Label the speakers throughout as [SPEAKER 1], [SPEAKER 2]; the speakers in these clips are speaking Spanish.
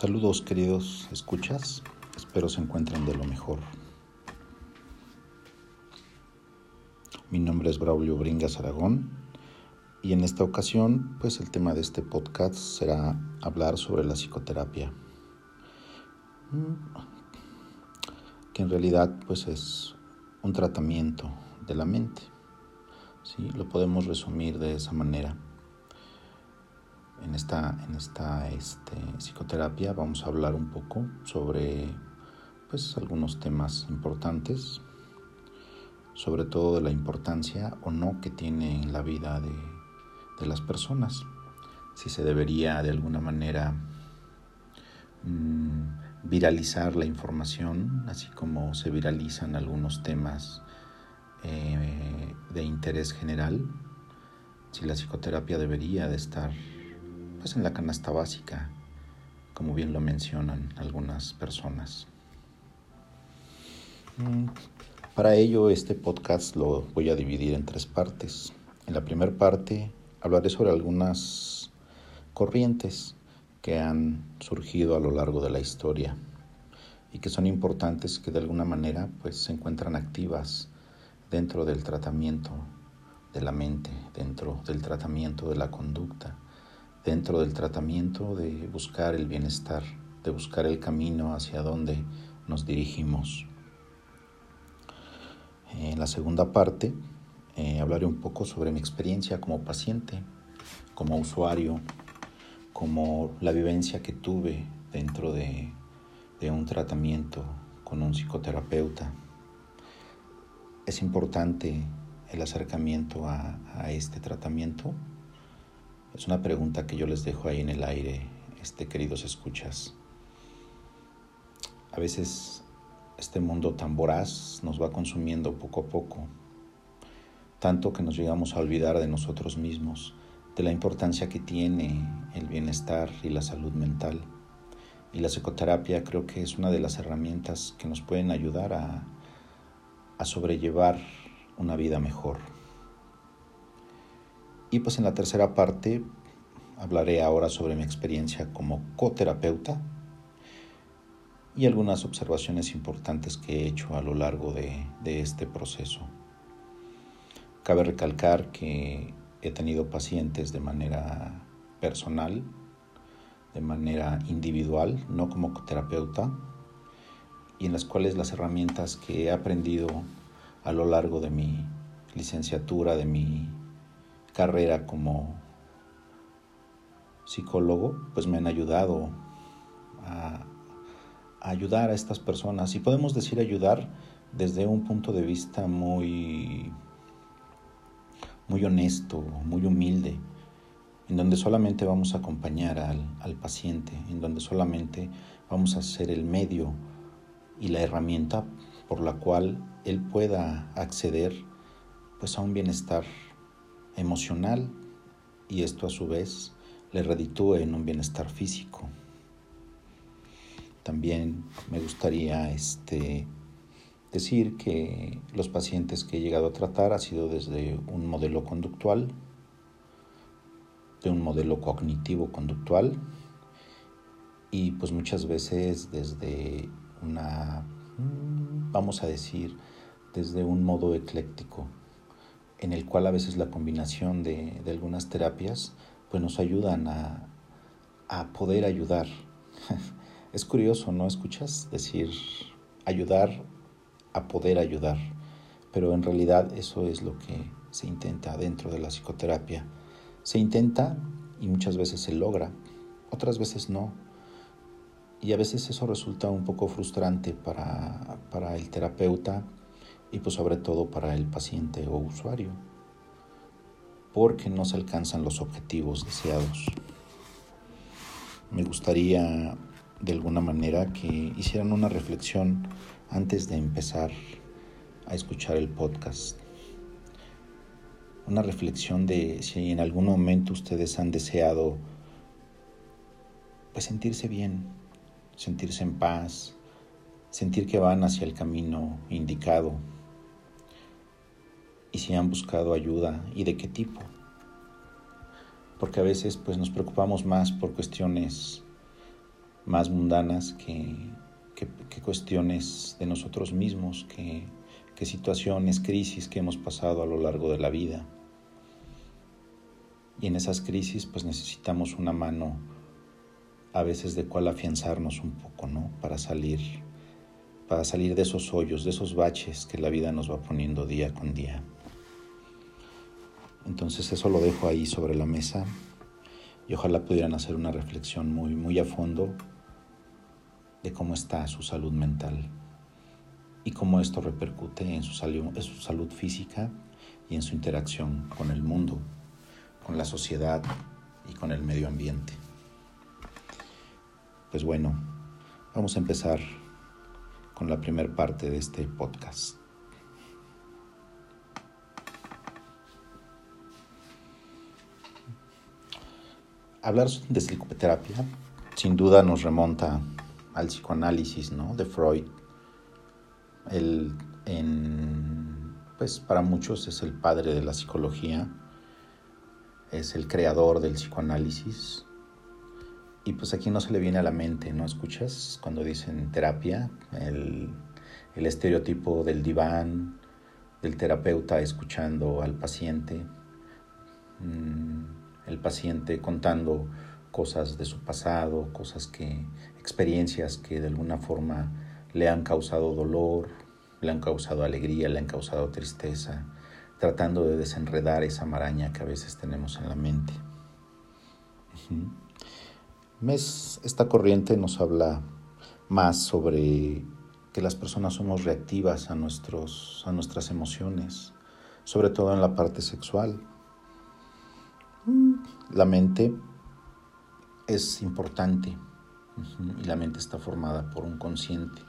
[SPEAKER 1] Saludos queridos escuchas, espero se encuentren de lo mejor. Mi nombre es Braulio Bringas Aragón y en esta ocasión pues el tema de este podcast será hablar sobre la psicoterapia, que en realidad pues es un tratamiento de la mente, ¿sí? lo podemos resumir de esa manera en esta, en esta este, psicoterapia vamos a hablar un poco sobre pues, algunos temas importantes, sobre todo de la importancia o no que tiene en la vida de, de las personas, si se debería de alguna manera mmm, viralizar la información, así como se viralizan algunos temas eh, de interés general, si la psicoterapia debería de estar pues en la canasta básica, como bien lo mencionan algunas personas. Mm, para ello este podcast lo voy a dividir en tres partes. En la primera parte hablaré sobre algunas corrientes que han surgido a lo largo de la historia y que son importantes que de alguna manera pues se encuentran activas dentro del tratamiento de la mente, dentro del tratamiento de la conducta, dentro del tratamiento de buscar el bienestar, de buscar el camino hacia donde nos dirigimos. En la segunda parte eh, hablaré un poco sobre mi experiencia como paciente, como usuario, como la vivencia que tuve dentro de, de un tratamiento con un psicoterapeuta. Es importante el acercamiento a, a este tratamiento es una pregunta que yo les dejo ahí en el aire, este, queridos escuchas. A veces este mundo tan voraz nos va consumiendo poco a poco, tanto que nos llegamos a olvidar de nosotros mismos, de la importancia que tiene el bienestar y la salud mental. Y la psicoterapia creo que es una de las herramientas que nos pueden ayudar a, a sobrellevar una vida mejor. Y pues en la tercera parte hablaré ahora sobre mi experiencia como coterapeuta y algunas observaciones importantes que he hecho a lo largo de, de este proceso. Cabe recalcar que he tenido pacientes de manera personal, de manera individual, no como coterapeuta, y en las cuales las herramientas que he aprendido a lo largo de mi licenciatura, de mi carrera como psicólogo, pues me han ayudado a, ayudar a estas personas. Y podemos decir ayudar desde un punto de vista muy, muy honesto, muy humilde, en donde solamente vamos a acompañar al, al paciente, en donde solamente vamos a ser el medio y la herramienta por la cual él pueda acceder pues a un bienestar emocional y esto a su vez le reditúe en un bienestar físico. También me gustaría este, decir que los pacientes que he llegado a tratar ha sido desde un modelo conductual, de un modelo cognitivo conductual y pues muchas veces desde una, vamos a decir, desde un modo ecléctico en el cual a veces la combinación de, de algunas terapias pues nos ayudan a, a poder ayudar. es curioso, ¿no escuchas? Decir ayudar a poder ayudar, pero en realidad eso es lo que se intenta dentro de la psicoterapia. Se intenta y muchas veces se logra, otras veces no. Y a veces eso resulta un poco frustrante para, para el terapeuta y pues sobre todo para el paciente o usuario, porque no se alcanzan los objetivos deseados. Me gustaría de alguna manera que hicieran una reflexión antes de empezar a escuchar el podcast. Una reflexión de si en algún momento ustedes han deseado pues sentirse bien, sentirse en paz, sentir que van hacia el camino indicado, y si han buscado ayuda y de qué tipo. Porque a veces pues nos preocupamos más por cuestiones más mundanas que, cuestiones de nosotros mismos, que, que situaciones, crisis que hemos pasado a lo largo de la vida. Y en esas crisis pues necesitamos una mano a veces de cual afianzarnos un poco, ¿no? Para salir, para salir de esos hoyos, de esos baches que la vida nos va poniendo día con día. Entonces eso lo dejo ahí sobre la mesa y ojalá pudieran hacer una reflexión muy, muy a fondo de cómo está su salud mental y cómo esto repercute en su, en su salud física y en su interacción con el mundo, con la sociedad y con el medio ambiente. Pues bueno, vamos a empezar con la primera parte de este podcast. Hablar de psicoterapia sin duda nos remonta al psicoanálisis ¿no? de Freud. El, pues para muchos es el padre de la psicología, es el creador del psicoanálisis. Y pues aquí no se le viene a la mente, ¿no? Escuchas cuando dicen terapia, el, el estereotipo del diván, del terapeuta escuchando al paciente. Mm, el paciente contando cosas de su pasado, cosas que, experiencias que de alguna forma le han causado dolor, le han causado alegría, le han causado tristeza, tratando de desenredar esa maraña que a veces tenemos en la mente. esta corriente nos habla más sobre que las personas somos reactivas a, nuestros, a nuestras emociones, sobre todo en la parte sexual. La mente es importante y la mente está formada por un consciente,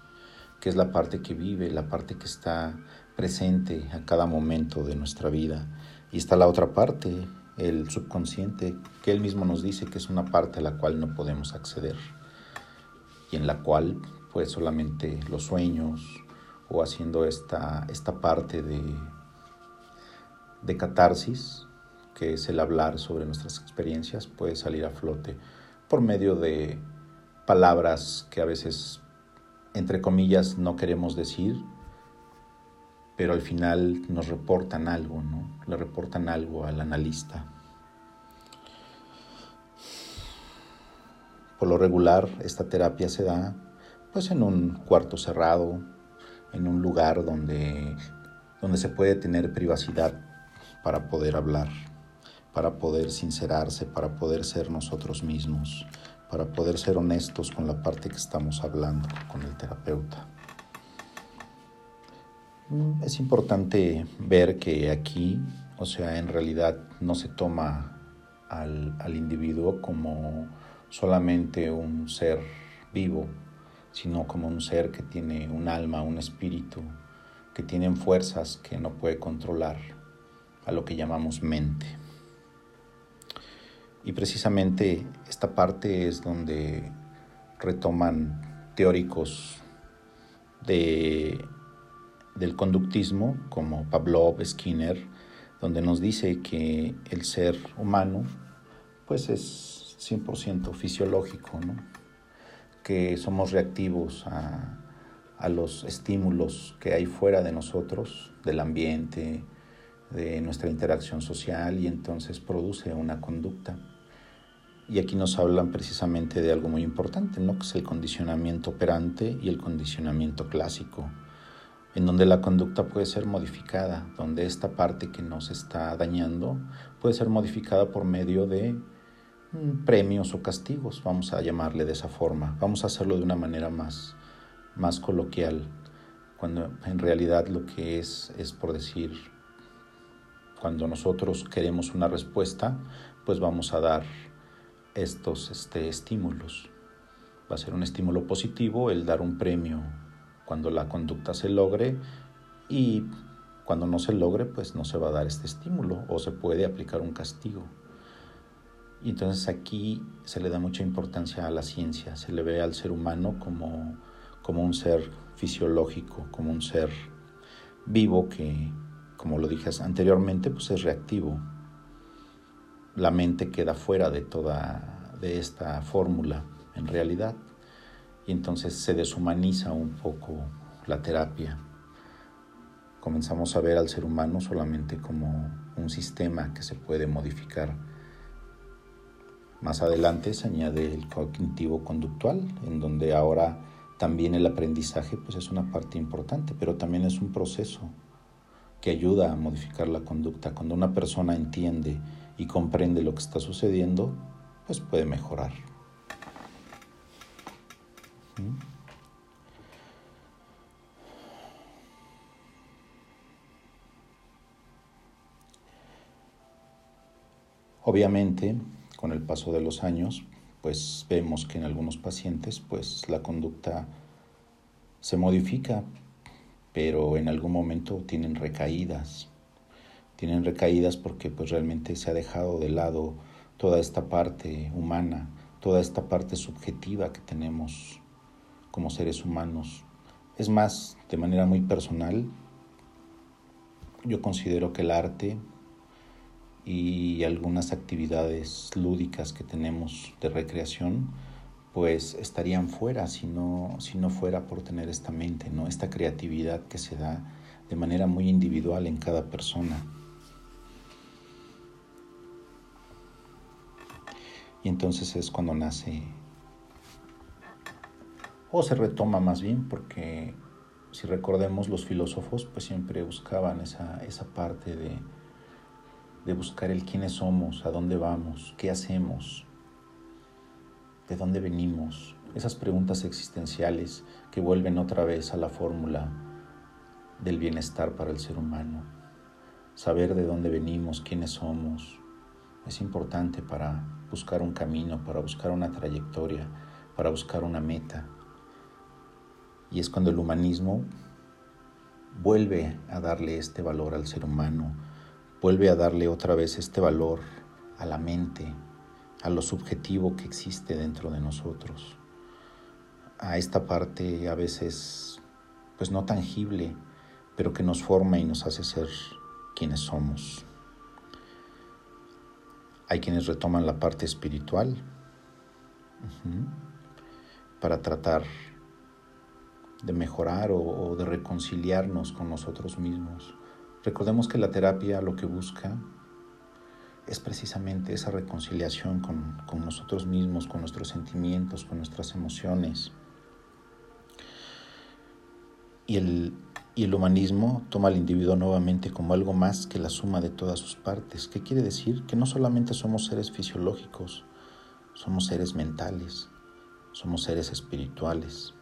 [SPEAKER 1] que es la parte que vive, la parte que está presente a cada momento de nuestra vida. Y está la otra parte, el subconsciente, que él mismo nos dice que es una parte a la cual no podemos acceder y en la cual pues solamente los sueños o haciendo esta, esta parte de, de catarsis que es el hablar sobre nuestras experiencias, puede salir a flote por medio de palabras que a veces, entre comillas, no queremos decir, pero al final nos reportan algo, ¿no? Le reportan algo al analista. Por lo regular, esta terapia se da pues en un cuarto cerrado, en un lugar donde, donde se puede tener privacidad para poder hablar para poder sincerarse, para poder ser nosotros mismos, para poder ser honestos con la parte que estamos hablando con el terapeuta. Mm, es importante ver que aquí, o sea, en realidad no se toma al, al individuo como solamente un ser vivo, sino como un ser que tiene un alma, un espíritu, que tiene fuerzas que no puede controlar, a lo que llamamos mente. Y precisamente esta parte es donde retoman teóricos de, del conductismo como Pavlov, Skinner, donde nos dice que el ser humano pues es 100% fisiológico, que somos reactivos a los estímulos que hay fuera de nosotros, del ambiente, de nuestra interacción social y entonces produce una conducta. Y aquí nos hablan precisamente de algo muy importante, ¿no? que es el condicionamiento operante y el condicionamiento clásico, en donde la conducta puede ser modificada, donde esta parte que nos está dañando puede ser modificada por medio de mm, premios o castigos, vamos a llamarle de esa forma, vamos a hacerlo de una manera más, más coloquial, cuando en realidad lo que es es por decir, cuando nosotros queremos una respuesta, pues vamos a dar estos este, estímulos. Va a ser un estímulo positivo el dar un premio cuando la conducta se logre y cuando no se logre pues no se va a dar este estímulo o se puede aplicar un castigo. Y entonces aquí se le da mucha importancia a la ciencia, se le ve al ser humano como, como un ser fisiológico, como un ser vivo que, como lo dije anteriormente, pues es reactivo, la mente queda fuera de toda de esta fórmula en realidad. y entonces se deshumaniza un poco la terapia. Comenzamos a ver al ser humano solamente como un sistema que se puede modificar. Más adelante se añade el cognitivo conductual, en donde ahora también el aprendizaje pues es una parte importante, pero también es un proceso que ayuda a modificar la conducta. Cuando una persona entiende y comprende lo que está sucediendo, pues puede mejorar. Obviamente, con el paso de los años, pues vemos que en algunos pacientes, pues la conducta se modifica, pero en algún momento tienen recaídas. Tienen recaídas porque pues realmente se ha dejado de lado toda esta parte humana, toda esta parte subjetiva que tenemos como seres humanos. Es más, de manera muy personal, yo considero que el arte y algunas actividades lúdicas que tenemos de recreación, pues estarían fuera si no, si no fuera por tener esta mente, ¿no? esta creatividad que se da de manera muy individual en cada persona. Y entonces es cuando nace, o se retoma más bien, porque si recordemos los filósofos, pues siempre buscaban esa, esa parte de, de buscar el quiénes somos, a dónde vamos, qué hacemos, de dónde venimos, esas preguntas existenciales que vuelven otra vez a la fórmula del bienestar para el ser humano. Saber de dónde venimos, quiénes somos, es importante para buscar un camino, para buscar una trayectoria, para buscar una meta. Y es cuando el humanismo vuelve a darle este valor al ser humano, vuelve a darle otra vez este valor a la mente, a lo subjetivo que existe dentro de nosotros, a esta parte a veces pues no tangible, pero que nos forma y nos hace ser quienes somos. Hay quienes retoman la parte espiritual para tratar de mejorar o de reconciliarnos con nosotros mismos. Recordemos que la terapia lo que busca es precisamente esa reconciliación con, nosotros mismos, con nuestros sentimientos, con nuestras emociones. Y el, y el humanismo toma al individuo nuevamente como algo más que la suma de todas sus partes. ¿Qué quiere decir? Que no solamente somos seres fisiológicos, somos seres mentales, somos seres espirituales.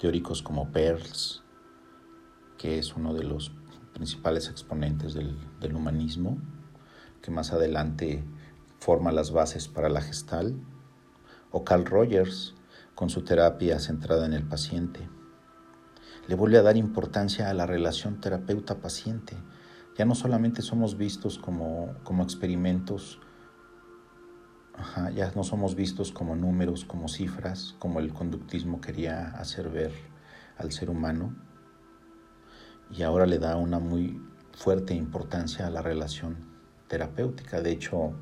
[SPEAKER 1] Teóricos como Pearls, que es uno de los principales exponentes del, humanismo, que más adelante forma las bases para la gestal, o Carl Rogers, con su terapia centrada en el paciente. Le vuelve a dar importancia a la relación terapeuta-paciente. Ya no solamente somos vistos como, como experimentos, ya no somos vistos como números, como cifras, como el conductismo quería hacer ver al ser humano, y ahora le da una muy fuerte importancia a la relación terapéutica. De hecho,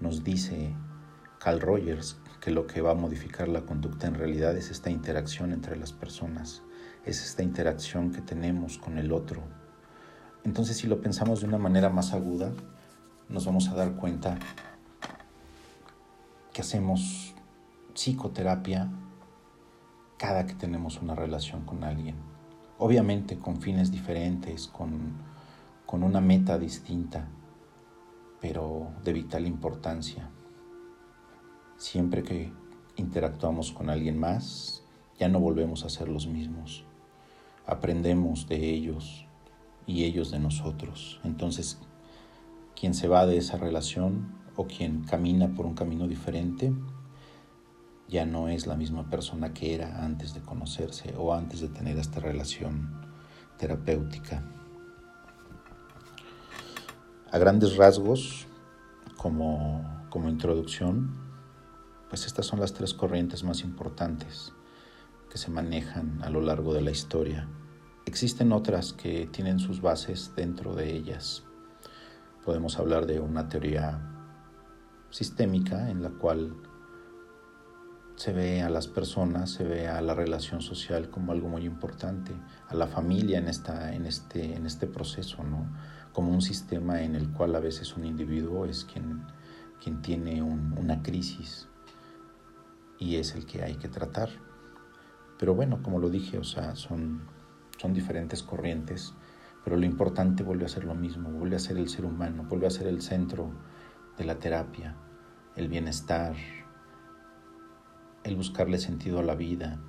[SPEAKER 1] nos dice Carl Rogers que lo que va a modificar la conducta en realidad es esta interacción entre las personas, es esta interacción que tenemos con el otro. Entonces, si lo pensamos de una manera más aguda, nos vamos a dar cuenta que hacemos psicoterapia cada que tenemos una relación con alguien obviamente con fines diferentes, con, con una meta distinta, pero de vital importancia. Siempre que interactuamos con alguien más, ya no volvemos a ser los mismos. Aprendemos de ellos y ellos de nosotros. Entonces, quien se va de esa relación o quien camina por un camino diferente, ya no es la misma persona que era antes de conocerse o antes de tener esta relación terapéutica. A grandes rasgos, como, como introducción, pues estas son las tres corrientes más importantes que se manejan a lo largo de la historia. Existen otras que tienen sus bases dentro de ellas. Podemos hablar de una teoría sistémica en la cual se ve a las personas, se ve a la relación social como algo muy importante, a la familia en, esta, en, este, en este proceso, ¿no? como un sistema en el cual a veces un individuo es quien, quien tiene una crisis y es el que hay que tratar. Pero bueno, como lo dije, o sea, son, son diferentes corrientes, pero lo importante vuelve a ser lo mismo, vuelve a ser el ser humano, vuelve a ser el centro de la terapia, el bienestar, el buscarle sentido a la vida.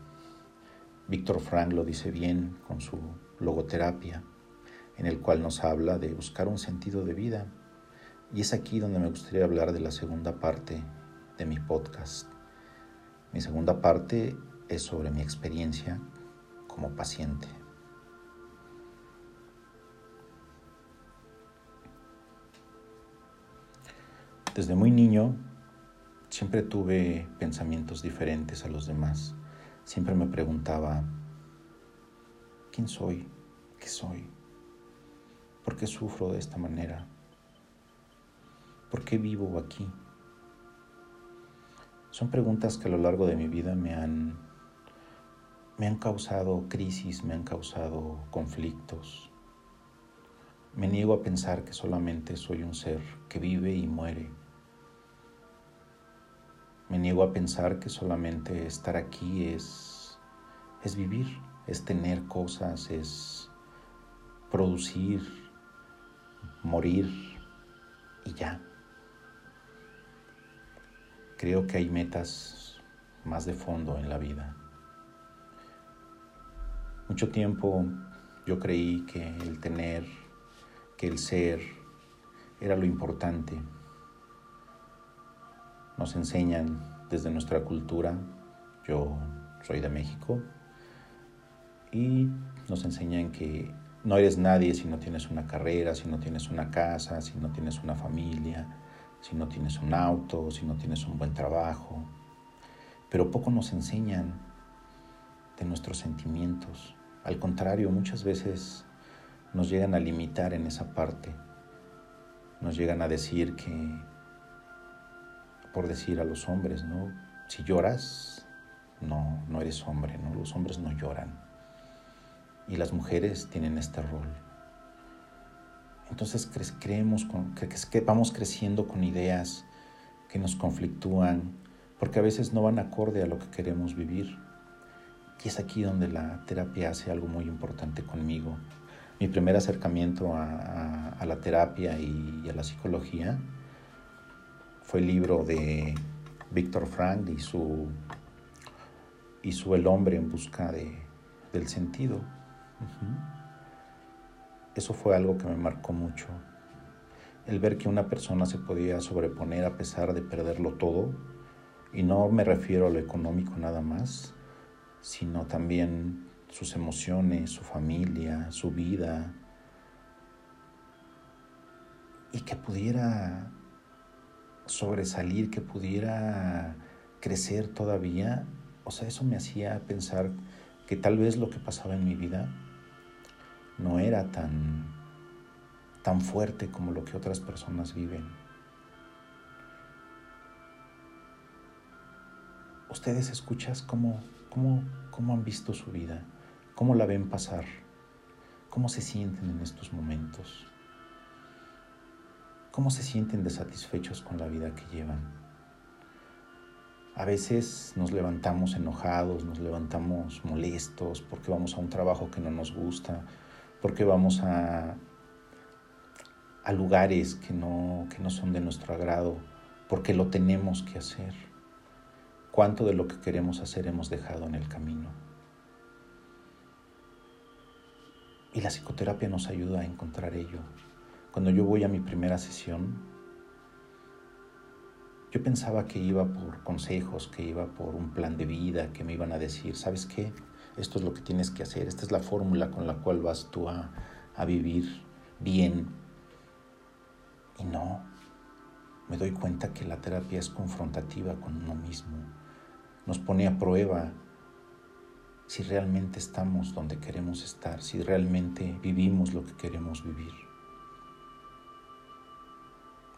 [SPEAKER 1] Víctor Frank lo dice bien con su logoterapia, en el cual nos habla de buscar un sentido de vida. Y es aquí donde me gustaría hablar de la segunda parte de mi podcast. Mi segunda parte es sobre mi experiencia como paciente. Desde muy niño siempre tuve pensamientos diferentes a los demás. Siempre me preguntaba, ¿quién soy? ¿Qué soy? ¿Por qué sufro de esta manera? ¿Por qué vivo aquí? Son preguntas que a lo largo de mi vida me han, me han causado crisis, me han causado conflictos. Me niego a pensar que solamente soy un ser que vive y muere me niego a pensar que solamente estar aquí es, es vivir, es tener cosas, es producir, morir y ya. Creo que hay metas más de fondo en la vida. Mucho tiempo yo creí que el tener, que el ser era lo importante nos enseñan desde nuestra cultura, yo soy de México, y nos enseñan que no eres nadie si no tienes una carrera, si no tienes una casa, si no tienes una familia, si no tienes un auto, si no tienes un buen trabajo. Pero poco nos enseñan de nuestros sentimientos. Al contrario, muchas veces nos llegan a limitar en esa parte. Nos llegan a decir que por decir a los hombres, ¿no? Si lloras, no, no eres hombre, ¿no? Los hombres no lloran. Y las mujeres tienen este rol. Entonces creemos que vamos creciendo con ideas que nos conflictúan, porque a veces no van acorde a lo que queremos vivir. Y es aquí donde la terapia hace algo muy importante conmigo. Mi primer acercamiento a, la terapia y a la psicología fue el libro de Víctor Frank y su, y su El hombre en busca de, del sentido. Eso fue algo que me marcó mucho. El ver que una persona se podía sobreponer a pesar de perderlo todo, y no me refiero a lo económico nada más, sino también sus emociones, su familia, su vida, y que pudiera sobresalir, que pudiera crecer todavía, o sea, eso me hacía pensar que tal vez lo que pasaba en mi vida no era tan, tan fuerte como lo que otras personas viven. Ustedes escuchas cómo, cómo, cómo han visto su vida, cómo la ven pasar, cómo se sienten en estos momentos. ¿Cómo se sienten desatisfechos con la vida que llevan? A veces nos levantamos enojados, nos levantamos molestos porque vamos a un trabajo que no nos gusta, porque vamos a, a lugares que no, que no son de nuestro agrado, porque lo tenemos que hacer. ¿Cuánto de lo que queremos hacer hemos dejado en el camino? Y la psicoterapia nos ayuda a encontrar ello. Cuando yo voy a mi primera sesión, yo pensaba que iba por consejos, que iba por un plan de vida, que me iban a decir, ¿sabes qué? Esto es lo que tienes que hacer, esta es la fórmula con la cual vas tú a, a vivir bien. Y no, me doy cuenta que la terapia es confrontativa con uno mismo, nos pone a prueba si realmente estamos donde queremos estar, si realmente vivimos lo que queremos vivir.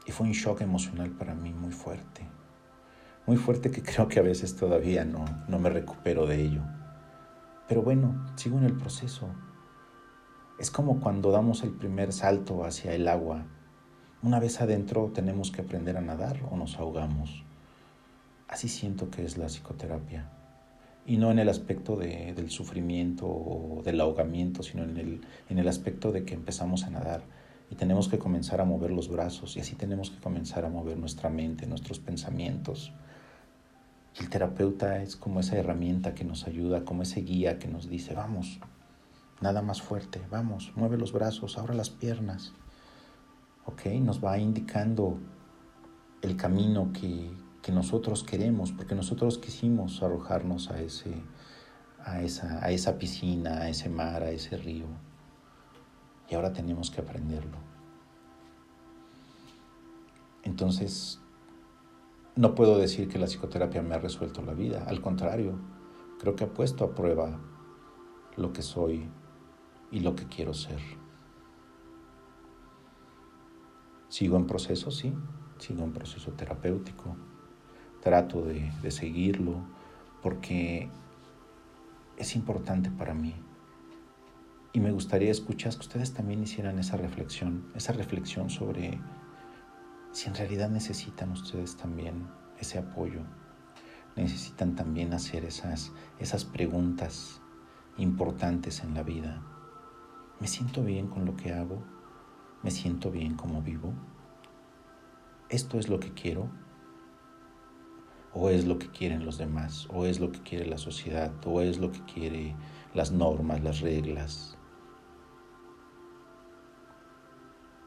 [SPEAKER 1] Y fue un shock emocional para mí muy fuerte. muy fuerte que creo que a veces todavía no, no me recupero de ello. Pero bueno, sigo en el proceso. Es como cuando damos el primer salto hacia el agua. Una vez adentro tenemos que aprender a nadar o nos ahogamos. Así siento que es la psicoterapia. Y no en el aspecto de, del sufrimiento o del ahogamiento, sino en el, en el aspecto de que empezamos a nadar y tenemos que comenzar a mover los brazos y así tenemos que comenzar a mover nuestra mente, nuestros pensamientos. El terapeuta es como esa herramienta que nos ayuda, como ese guía que nos dice, vamos, nada más fuerte, vamos, mueve los brazos, abra las piernas. ¿Ok? Nos va indicando el camino que, que nosotros queremos, porque nosotros quisimos arrojarnos a, ese, a, esa, a esa piscina, a ese mar, a ese río. Y ahora tenemos que aprenderlo. Entonces, no puedo decir que la psicoterapia me ha resuelto la vida, al contrario, creo que ha puesto a prueba lo que soy y lo que quiero ser. Sigo en proceso, sí, sigo en proceso terapéutico. Trato de, seguirlo porque es importante para mí. Y me gustaría escuchar que ustedes también hicieran esa reflexión, esa reflexión sobre si en realidad necesitan ustedes también ese apoyo, necesitan también hacer esas, esas preguntas importantes en la vida. ¿Me siento bien con lo que hago? ¿Me siento bien como vivo? ¿Esto es lo que quiero? ¿O es lo que quieren los demás? ¿O es lo que quiere la sociedad? ¿O es lo que quiere las normas, las reglas?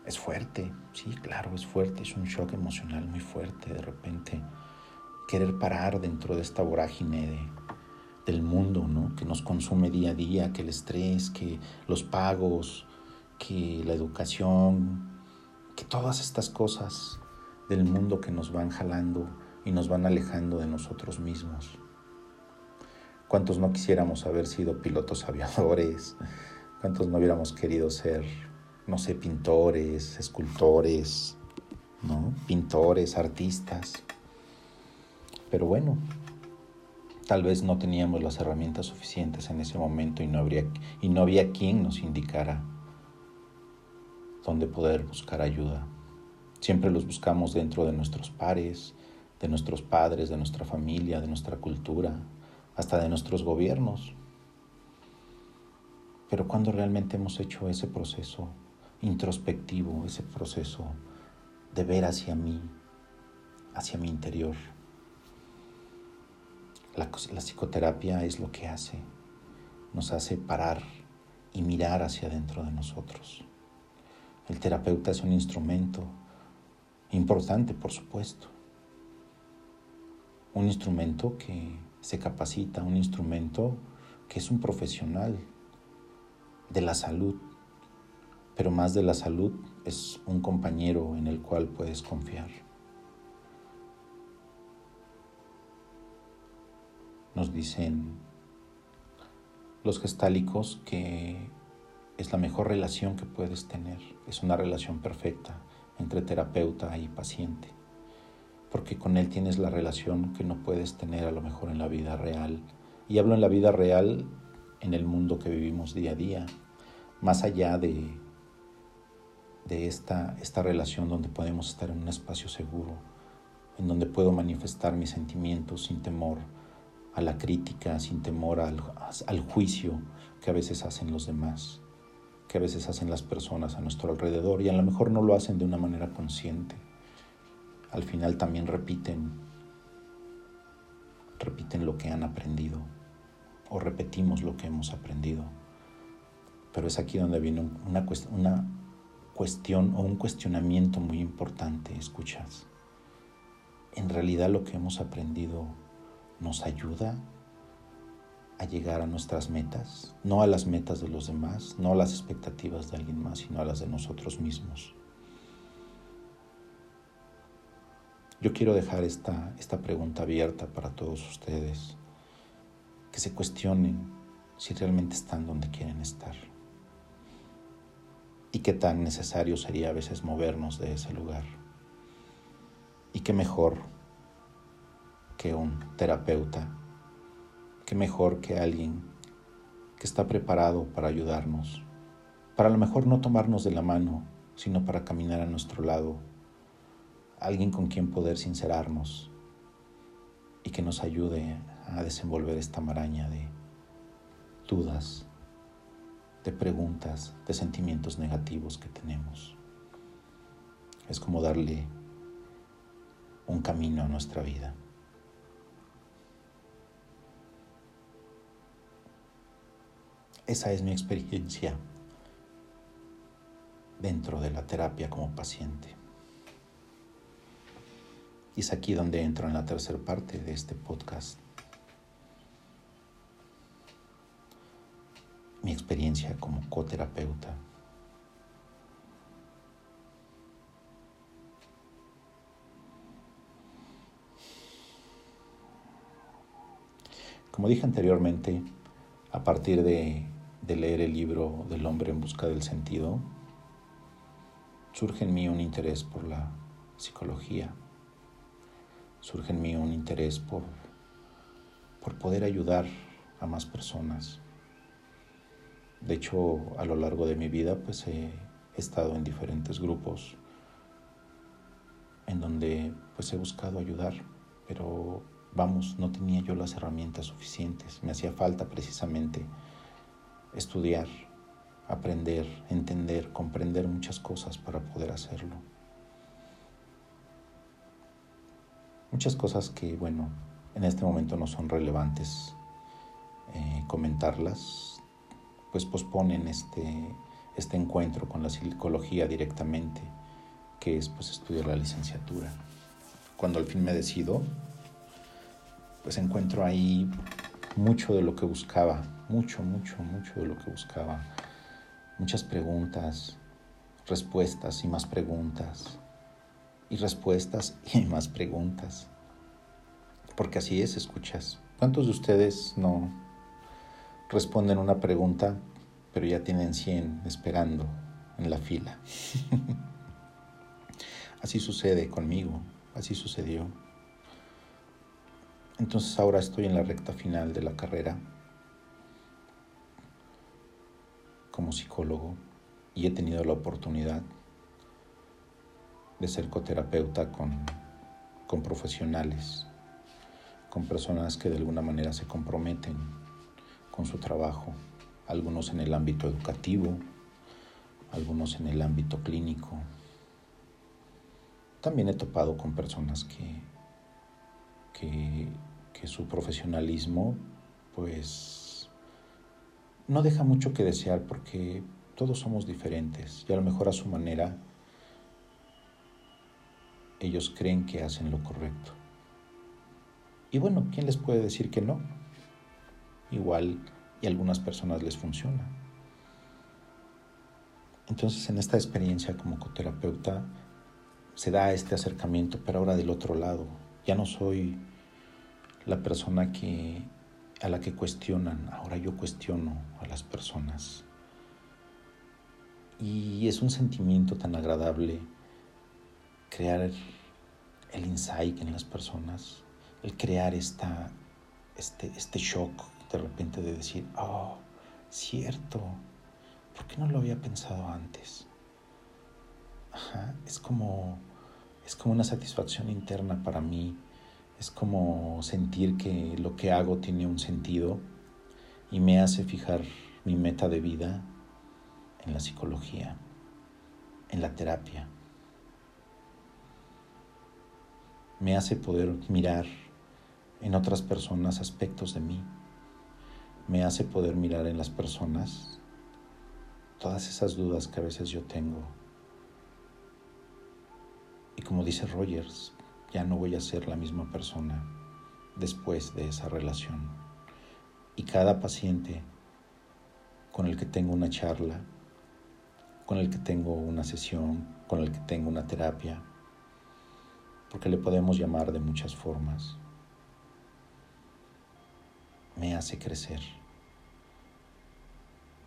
[SPEAKER 1] Es fuerte, sí, claro, es fuerte, es un shock emocional muy fuerte de repente. Querer parar dentro de esta vorágine de, del mundo, ¿no? Que nos consume día a día, que el estrés, que los pagos, que la educación, que todas estas cosas del mundo que nos van jalando y nos van alejando de nosotros mismos. ¿Cuántos no quisiéramos haber sido pilotos aviadores? ¿Cuántos no hubiéramos querido ser, no sé, pintores, escultores, ¿no? Pintores, artistas. Pero bueno, Tal vez no teníamos las herramientas suficientes en ese momento y no, habría, y no había quien nos indicara dónde poder buscar ayuda. Siempre los buscamos dentro de nuestros pares, de nuestros padres, de nuestra familia, de nuestra cultura, hasta de nuestros gobiernos. Pero cuando realmente hemos hecho ese proceso introspectivo, ese proceso de ver hacia mí, hacia mi interior, la, psicoterapia es lo que hace, nos hace parar y mirar hacia adentro de nosotros. El terapeuta es un instrumento importante, por supuesto. Un instrumento que se capacita, un instrumento que es un profesional de la salud, pero más de la salud es un compañero en el cual puedes confiar. Nos dicen los gestálicos que es la mejor relación que puedes tener, es una relación perfecta entre terapeuta y paciente, porque con él tienes la relación que no puedes tener a lo mejor en la vida real. Y hablo en la vida real, en el mundo que vivimos día a día, más allá de, de esta, esta relación donde podemos estar en un espacio seguro, en donde puedo manifestar mis sentimientos sin temor, a la crítica, sin temor al, al, juicio que a veces hacen los demás, que a veces hacen las personas a nuestro alrededor y a lo mejor no lo hacen de una manera consciente. Al final también repiten, repiten lo que han aprendido o repetimos lo que hemos aprendido. Pero es aquí donde viene una, una cuestión o un cuestionamiento muy importante, escuchas. En realidad lo que hemos aprendido nos ayuda a llegar a nuestras metas, no a las metas de los demás, no a las expectativas de alguien más, sino a las de nosotros mismos. Yo quiero dejar esta, esta pregunta abierta para todos ustedes, que se cuestionen si realmente están donde quieren estar y qué tan necesario sería a veces movernos de ese lugar. Y qué mejor que un terapeuta, qué mejor que alguien que está preparado para ayudarnos, para a lo mejor no tomarnos de la mano, sino para caminar a nuestro lado, alguien con quien poder sincerarnos y que nos ayude a desenvolver esta maraña de dudas, de preguntas, de sentimientos negativos que tenemos. Es como darle un camino a nuestra vida. Esa es mi experiencia dentro de la terapia como paciente. Y es aquí donde entro en la tercera parte de este podcast. Mi experiencia como coterapeuta. Como dije anteriormente, a partir de, de, leer el libro del hombre en busca del sentido, surge en mí un interés por la psicología, surge en mí un interés por, por poder ayudar a más personas. De hecho, a lo largo de mi vida, pues he, estado en diferentes grupos en donde pues he buscado ayudar, pero vamos, no tenía yo las herramientas suficientes. Me hacía falta precisamente estudiar, aprender, entender, comprender muchas cosas para poder hacerlo. Muchas cosas que, bueno, en este momento no son relevantes eh, comentarlas, pues posponen este, este encuentro con la psicología directamente, que es pues estudiar la licenciatura. Cuando al fin me decido, pues encuentro ahí mucho de lo que buscaba, mucho, mucho, mucho de lo que buscaba muchas preguntas, respuestas y más preguntas, y respuestas y más preguntas. Porque así es, escuchas. ¿Cuántos de ustedes no responden una pregunta, pero ya tienen 100 esperando en la fila? así sucede conmigo, así sucedió. Entonces ahora estoy en la recta final de la carrera como psicólogo y he tenido la oportunidad de ser coterapeuta con, con profesionales, con personas que de alguna manera se comprometen con su trabajo, algunos en el ámbito educativo, algunos en el ámbito clínico. También he topado con personas que, que, que su profesionalismo pues no deja mucho que desear porque todos somos diferentes y a lo mejor a su manera ellos creen que hacen lo correcto. Y bueno, ¿quién les puede decir que no? Igual y a algunas personas les funciona. Entonces en esta experiencia como coterapeuta se da este acercamiento, pero ahora del otro lado. Ya no soy la persona que a la que cuestionan, ahora yo cuestiono a las personas. Y es un sentimiento tan agradable crear el insight en las personas, el crear esta, este, este shock de repente de decir, oh, cierto, ¿por qué no lo había pensado antes? es como, es como una satisfacción interna para mí es como sentir que lo que hago tiene un sentido y me hace fijar mi meta de vida en la psicología, en la terapia. Me hace poder mirar en otras personas aspectos de mí. Me hace poder mirar en las personas todas esas dudas que a veces yo tengo. Y como dice Rogers, ya no voy a ser la misma persona después de esa relación. Y cada paciente con el que tengo una charla, con el que tengo una sesión, con el que tengo una terapia, porque le podemos llamar de muchas formas, me hace crecer,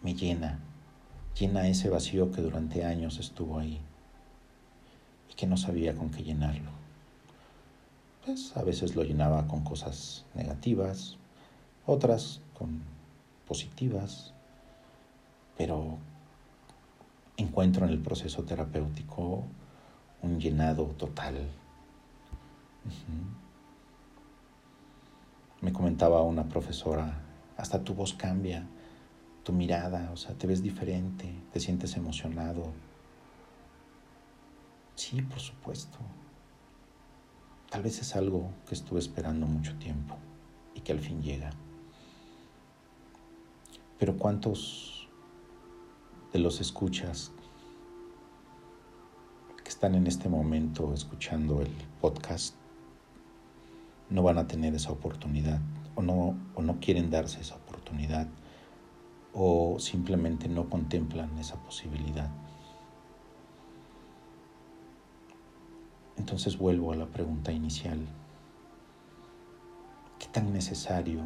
[SPEAKER 1] me llena, llena ese vacío que durante años estuvo ahí y que no sabía con qué llenarlo pues a veces lo llenaba con cosas negativas, otras con positivas, pero encuentro en el proceso terapéutico un llenado total. Me comentaba una profesora, hasta tu voz cambia, tu mirada, o sea, te ves diferente, te sientes emocionado. Sí, por supuesto. Tal vez es algo que estuve esperando mucho tiempo y que al fin llega. Pero ¿cuántos de los escuchas que están en este momento escuchando el podcast no van a tener esa oportunidad o no, o no quieren darse esa oportunidad o simplemente no contemplan esa posibilidad? Entonces vuelvo a la pregunta inicial. ¿Qué tan necesario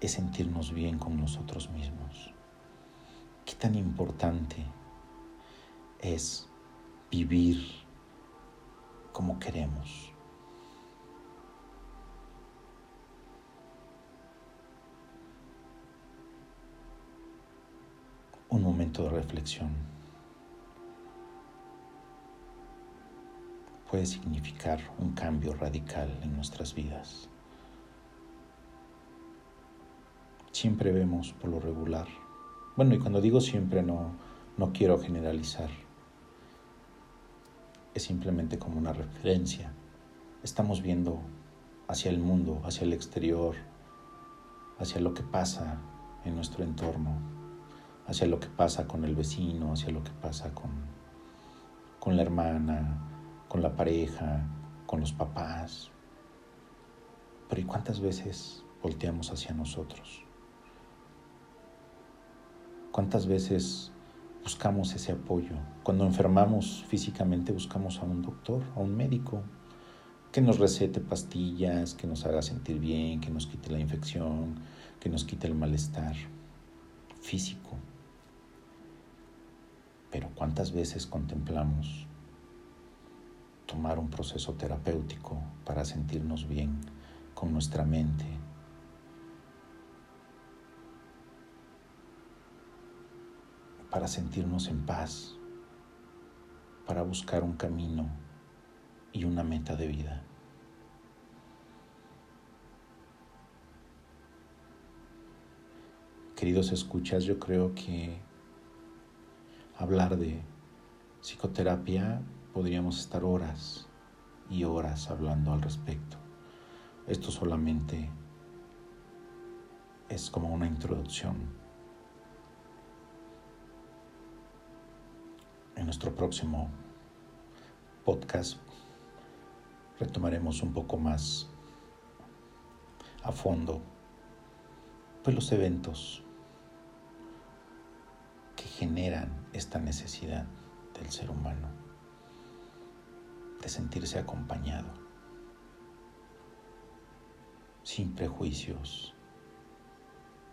[SPEAKER 1] es sentirnos bien con nosotros mismos? ¿Qué tan importante es vivir como queremos? Un momento de reflexión. puede significar un cambio radical en nuestras vidas. Siempre vemos por lo regular, bueno, y cuando digo siempre no, no quiero generalizar, es simplemente como una referencia. Estamos viendo hacia el mundo, hacia el exterior, hacia lo que pasa en nuestro entorno, hacia lo que pasa con el vecino, hacia lo que pasa con, con la hermana, con la pareja, con los papás. Pero ¿y cuántas veces volteamos hacia nosotros? ¿Cuántas veces buscamos ese apoyo? Cuando enfermamos físicamente buscamos a un doctor, a un médico, que nos recete pastillas, que nos haga sentir bien, que nos quite la infección, que nos quite el malestar físico. Pero ¿cuántas veces contemplamos tomar un proceso terapéutico para sentirnos bien con nuestra mente. para sentirnos en paz, para buscar un camino y una meta de vida. Queridos escuchas, yo creo que hablar de psicoterapia podríamos estar horas y horas hablando al respecto. Esto solamente es como una introducción. En nuestro próximo podcast retomaremos un poco más a fondo pues los eventos generan esta necesidad del ser humano de sentirse acompañado, sin prejuicios,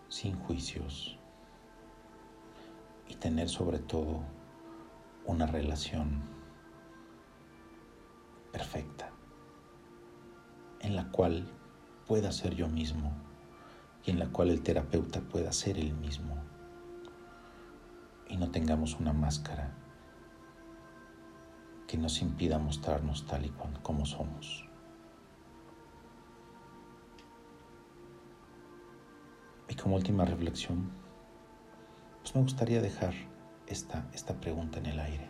[SPEAKER 1] sin juicios y tener sobre todo una relación perfecta en la cual pueda ser yo mismo y en la cual el terapeuta pueda ser el mismo y no tengamos una máscara que nos impida mostrarnos tal y cual como somos. Y como última reflexión, pues me gustaría dejar esta, esta pregunta en el aire.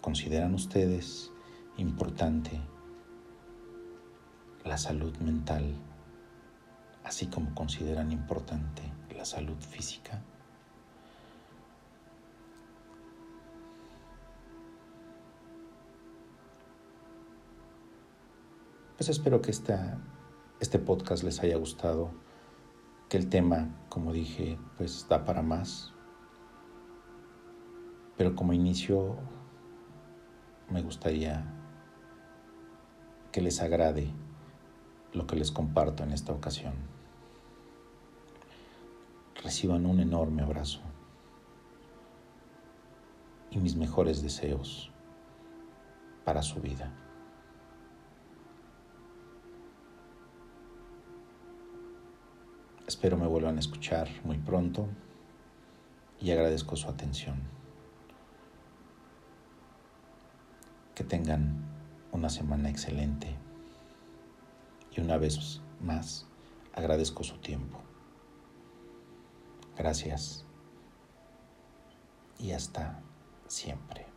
[SPEAKER 1] ¿Consideran ustedes importante la salud mental, así como consideran importante la salud física? Pues espero que este podcast les haya gustado, que el tema, como dije, pues da para más. Pero como inicio, me gustaría que les agrade lo que les comparto en esta ocasión. Reciban un enorme abrazo y mis mejores deseos para su vida. Espero me vuelvan a escuchar muy pronto y agradezco su atención. Que tengan una semana excelente y una vez más agradezco su tiempo. Gracias y hasta siempre.